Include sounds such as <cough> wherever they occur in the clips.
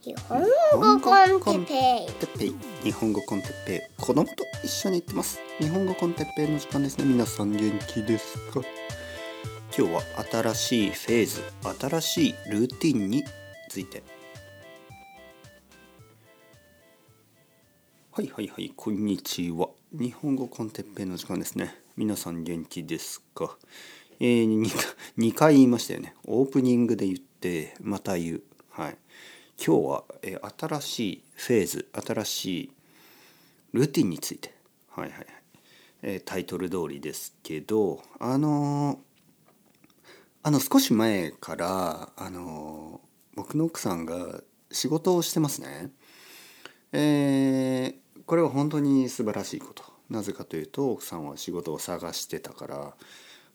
日本語コンテッペイ。日本語コンテッペイ。子供と一緒に行ってます。日本語コンテッペイの時間ですね。皆さん元気ですか？今日は新しいフェーズ新しいルーティンについて。はいはいはいこんにちは。日本語コンテッペイの時間ですね。皆さん元気ですか？えー、2, 2 <laughs> 回言いましたよね。オープニングで言ってまた言う。はい。今日は、えー、新しいフェーズ新しいルーティンについてはいはい、えー、タイトル通りですけどあの、あの少し前からあの僕の奥さんが仕事をしてますね。えー、これは本当に素晴らしいことなぜかというと奥さんは仕事を探してたから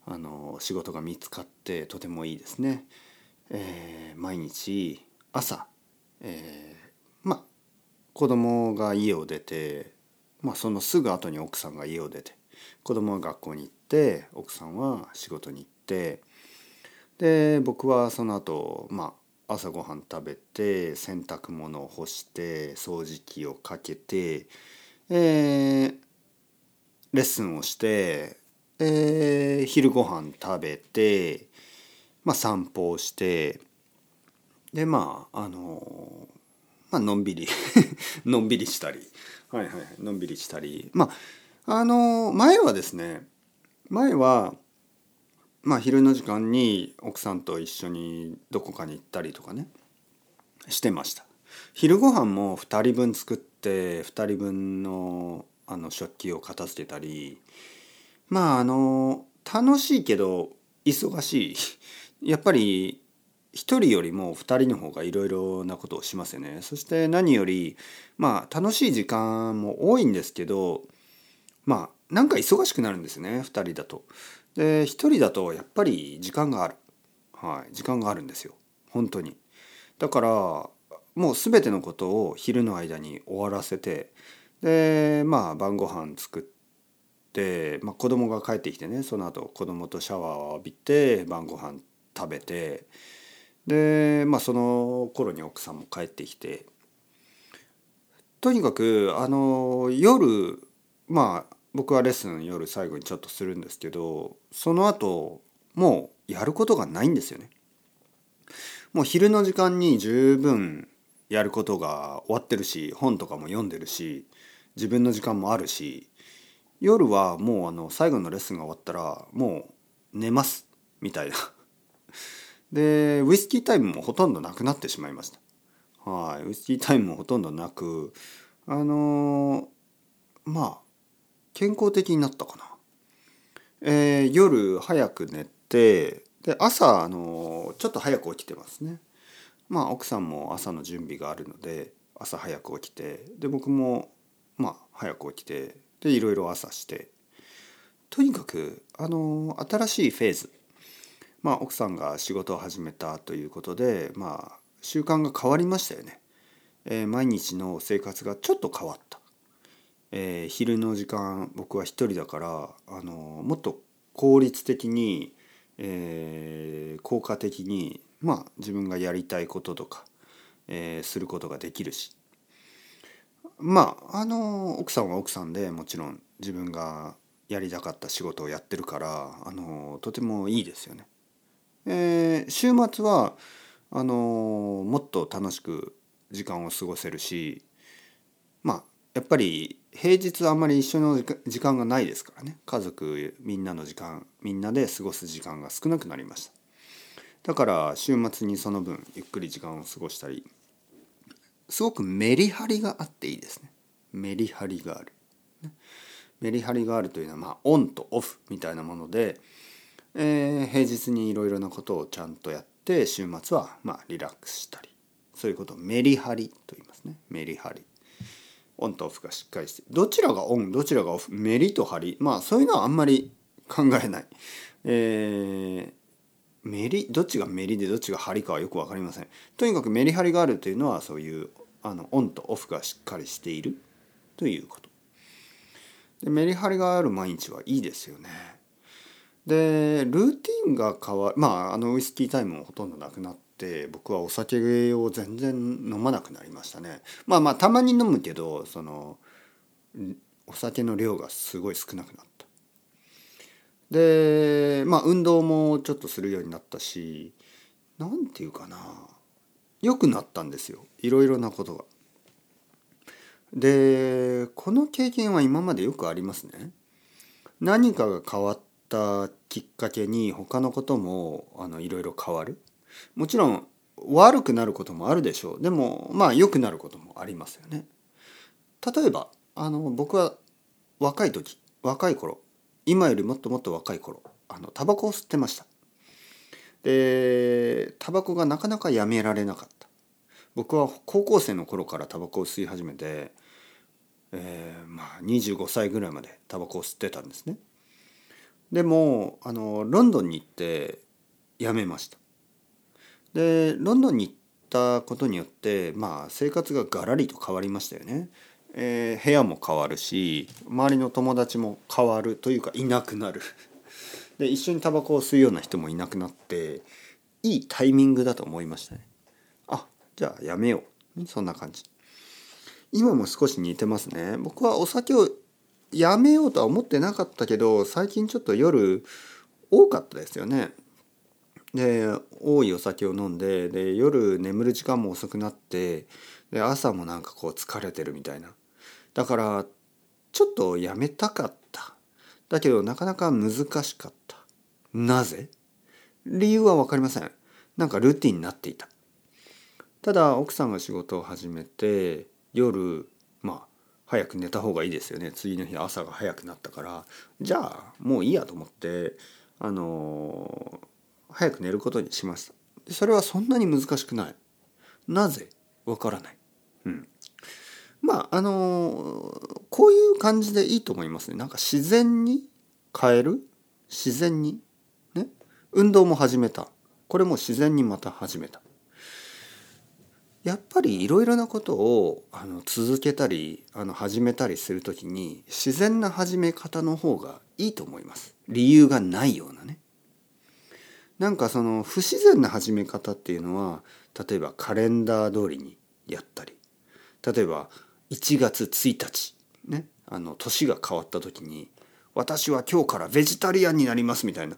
あの仕事が見つかってとてもいいですね。えー、毎日朝えー、まあ子供が家を出て、まあ、そのすぐ後に奥さんが家を出て子供は学校に行って奥さんは仕事に行ってで僕はその後、まあ朝ごはん食べて洗濯物を干して掃除機をかけて、えー、レッスンをして、えー、昼ご飯食べて、まあ、散歩をしてでまああのまあのんびり <laughs> のんびりしたり。はいはいのんびりしたり。まああの前はですね前はまあ昼の時間に奥さんと一緒にどこかに行ったりとかねしてました。昼ご飯も2人分作って2人分のあの食器を片付けたり。まああの楽しいけど忙しい。やっぱり1人よりも2人の方がいろいろなことをしますよね。そして何よりまあ楽しい時間も多いんですけどまあなんか忙しくなるんですね2人だと。で1人だとやっぱり時間がある。はい、時間があるんですよ本当に。だからもう全てのことを昼の間に終わらせてでまあ晩ご飯作って、まあ、子供が帰ってきてねその後子供とシャワーを浴びて晩ご飯食べてでまあその頃に奥さんも帰ってきてとにかくあの夜まあ僕はレッスン夜最後にちょっとするんですけどその後もうやることがないんですよね。もう昼の時間に十分やることが終わってるし本とかも読んでるし自分の時間もあるし夜はもうあの最後のレッスンが終わったらもう寝ますみたいなでウイスキータイムもほとんどなくなってしまいました。はい。ウイスキータイムもほとんどなくあのー、まあ健康的になったかな。えー、夜早く寝てで朝、あのー、ちょっと早く起きてますね。まあ奥さんも朝の準備があるので朝早く起きてで僕もまあ早く起きてでいろいろ朝して。とにかくあの新しいフェーズまあ、奥さんが仕事を始めたということで、まあ、習慣が変わりましたよね。えー、毎日の生活がちょっと変わった。えー、昼の時間僕は一人だからあのもっと効率的に、えー、効果的に、まあ、自分がやりたいこととか、えー、することができるしまああの奥さんは奥さんでもちろん自分がやりたかった仕事をやってるからあのとてもいいですよね。えー、週末はあのー、もっと楽しく時間を過ごせるしまあやっぱり平日あんまり一緒の時間がないですからね。家族みんなの時間みんなで過ごす時間が少なくなりました。だから週末にその分ゆっくり時間を過ごしたりすごくメリハリがあっていいですね。メリハリがある。メリハリがあるというのはまあオンとオフみたいなものでえー、平日にいろいろなことをちゃんとやって週末はまあリラックスしたりそういうことをメリハリと言いますね。メリハリ。オンとオフがしっかりしてどちらがオンどちらがオフメリとハリ。まあそういうのはあんまり考えない、えー、メリどっちがメリでどっちがハリかはよく分かりません。とにかくメリハリがあるというのはそういうあのオンとオフがしっかりしているということ。でメリハリがある毎日はいいですよね。でルーティンが変わるまああのウイスキータイムもほとんどなくなって僕はお酒を全然飲まなくなりましたねまあまあたまに飲むけどそのお酒の量がすごい少なくなったでまあ運動もちょっとするようになったし何て言うかな良くなったんですよいろいろなことが。でこの経験は今までよくありますね。何かが変わったきっかけに他のこともあのいろいろ変わる。もちろん悪くなることもあるでしょう。でもまあ良くなることもありますよね。例えばあの僕は若い時若い頃今よりもっともっと若い頃あのタバコを吸ってました。でタバコがなかなかやめられなかった僕は高校生の頃からタバコを吸い始めて、えー、まあ25歳ぐらいまでタバコを吸ってたんですねでもあのロンドンに行ってやめました。でロンドンに行ったことによってまあ生活がガラリと変わりましたよね、えー、部屋も変わるし周りの友達も変わるというかいなくなる。<laughs> で一緒にタバコを吸うような人もいなくなっていいタイミングだと思いましたね。あじゃあやめよう。そんな感じ。今も少し似てますね。僕はお酒をやめようとは思ってなかったけど最近ちょっと夜多かったですよね。で多いお酒を飲んでで夜眠る時間も遅くなってで朝もなんかこう疲れてるみたいな。だからちょっとやめたかった。だけどなかなか難しかった。なぜ？理由は分かりません。なんかルーティンになっていた。ただ奥さんが仕事を始めて夜早く寝た方がいいですよね。次の日朝が早くなったから。じゃあもういいやと思ってあのー、早く寝ることにしましたでそれはそんなに難しくない。なぜ？わからない。うん。まああのー、こういう感じでいいと思いますね。なんか自然に変える？自然に？ね？運動も始めた。これも自然にまた始めた。やっぱりいろいろなことをあの続けたりあの始めたりする時に自然な始め方の方がいいと思います。理由がないようなね。なんかその不自然な始め方っていうのは例えばカレンダー通りにやったり例えば1月1日ねあの年が変わった時に私は今日からベジタリアンになりますみたいな。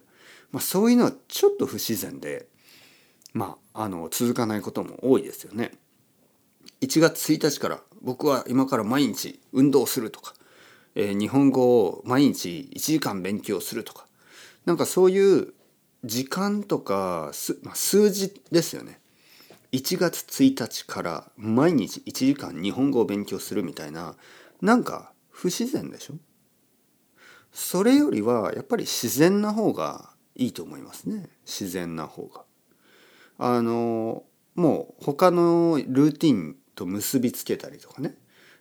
まあ、そういうのはちょっと不自然で、まあ、あの続かないことも多いですよね。1月1日から僕は今から毎日運動するとか、えー、日本語を毎日1時間勉強するとかなんかそういう時間とかす、まあ、数字ですよね。1月1日から毎日1時間日本語を勉強するみたいななんか不自然でしょ？それよりはやっぱり自然な方がいいと思いますね自然な方が。あのもう他のルーティンと結びつけたりとかね。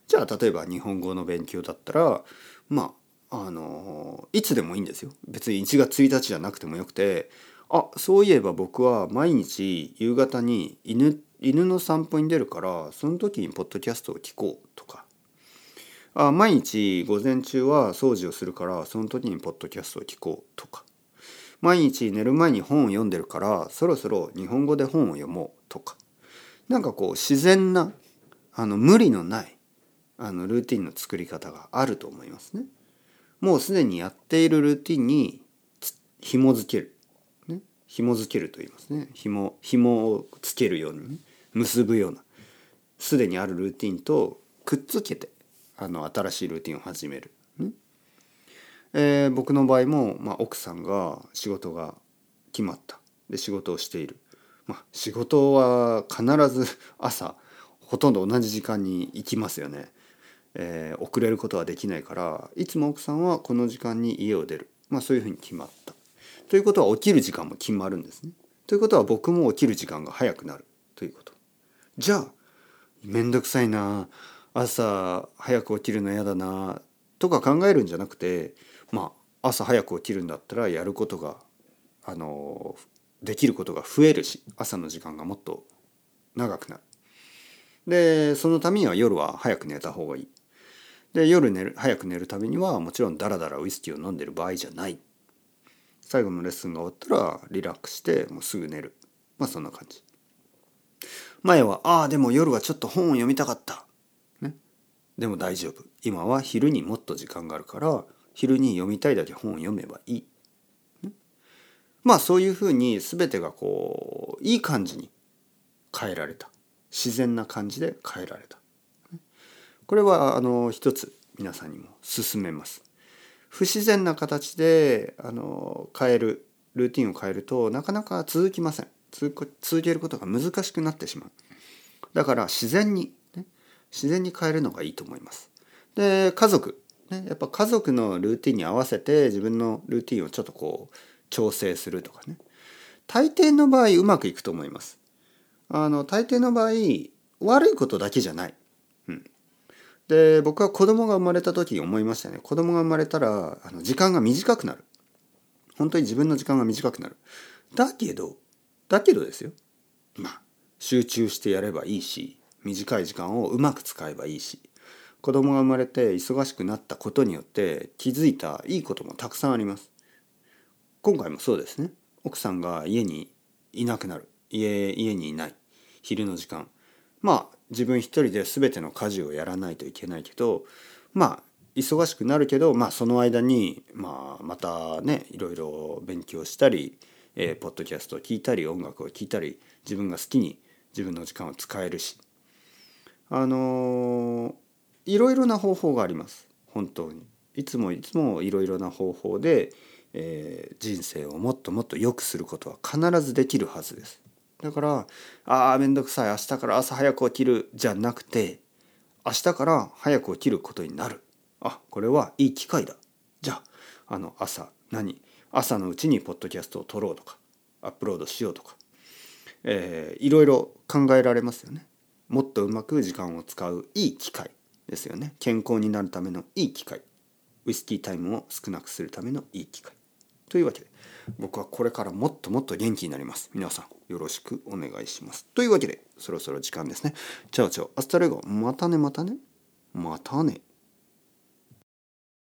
じゃあ例えば日本語の勉強だったらまああのいつでもいいんですよ。別に1月1日じゃなくてもよくてあそういえば僕は毎日夕方に犬犬の散歩に出るからその時にポッドキャストを聞こうとか。あ毎日午前中は掃除をするからその時にポッドキャストを聞こうとか。毎日寝る前に本を読んでるからそろそろ日本語で本を読もうとか。なんかこう自然なあの無理のないあのルーティンの作り方があると思いますね。もうすでにやっているルーティンに紐づける、ね、紐づけると言いますね。紐紐をつけるように、ね、結ぶような。すでにあるルーティンとくっつけてあの新しいルーティンを始める。えー、僕の場合も、まあ、奥さんが仕事が決まった。で仕事をしている、まあ、仕事は必ず <laughs> 朝ほとんど同じ時間に行きますよね、えー、遅れることはできないからいつも奥さんはこの時間に家を出る、まあ、そういうふうに決まった。ということは起きる時間も決まるんですね。ということは僕も起きる時間が早くなる。ということ。じゃあ面倒くさいな。朝早く起きるの嫌だな。とか考えるんじゃなくてまあ朝早く起きるんだったらやることがあのできることが増えるし朝の時間がもっと長くなる。でそのためには夜は早く寝た方がいい。で夜寝る早く寝るためにはもちろんダラダラウイスキーを飲んでる場合じゃない。最後のレッスンが終わったらリラックスしてもうすぐ寝る。まあそんな感じ。前はああでも夜はちょっと本を読みたかった、ね、でも大丈夫今は昼にもっと時間があるから昼に読みたいだけ本を読めばいい、まあそういうふうに全てがこういい感じに変えられた。自然な感じで変えられた。これはあの一つ皆さんにも勧めます。不自然な形であの変えるルーティンを変えるとなかなか続きません。続続けることが難しくなってしまう。だから自然に、ね、自然に変えるのがいいと思います。で家族、ね、やっぱ家族のルーティンに合わせて自分のルーティンをちょっとこう調整するとかね。大抵の場合うまくいくと思います。あの大抵の場合悪いことだけじゃない、うん、で僕は子供が生まれた時に思いましたね。子供が生まれたらあの時間が短くなる。本当に自分の時間が短くなる。だけどだけどですよ。まあ集中してやればいいし短い時間をうまく使えばいいし。子供が生まれて忙しくなったことによって気づいたいいこともたくさんあります。今回もそうですね。奥さんが家にいなくなる。家家にいない。昼の時間。まあ自分一人で全ての家事をやらないといけないけどまあ忙しくなるけど、まあ、その間に、まあ、またねいろいろ勉強したり、えー、ポッドキャストを聞いたり音楽を聴いたり自分が好きに自分の時間を使えるし。あのー、いろいろな方法があります。本当に。いつもいつもいろいろな方法で、えー、人生をもっともっと良くすることは必ずできるはずです。だからああ面倒くさい。明日から朝早く起きるじゃなくて明日から早く起きることになる。あこれはいい機会だ。じゃああの朝何？朝のうちにポッドキャストを録ろうとかアップロードしようとか、えー、いろいろ考えられますよね。もっとうまく時間を使ういい機会。ですよね。健康になるためのいい機会。ウイスキータイムを少なくするためのいい機会。というわけで僕はこれからもっともっと元気になります。皆さんよろしくお願いします。というわけでそろそろ時間ですね。 chao chao hasta luego またねまたね。またね。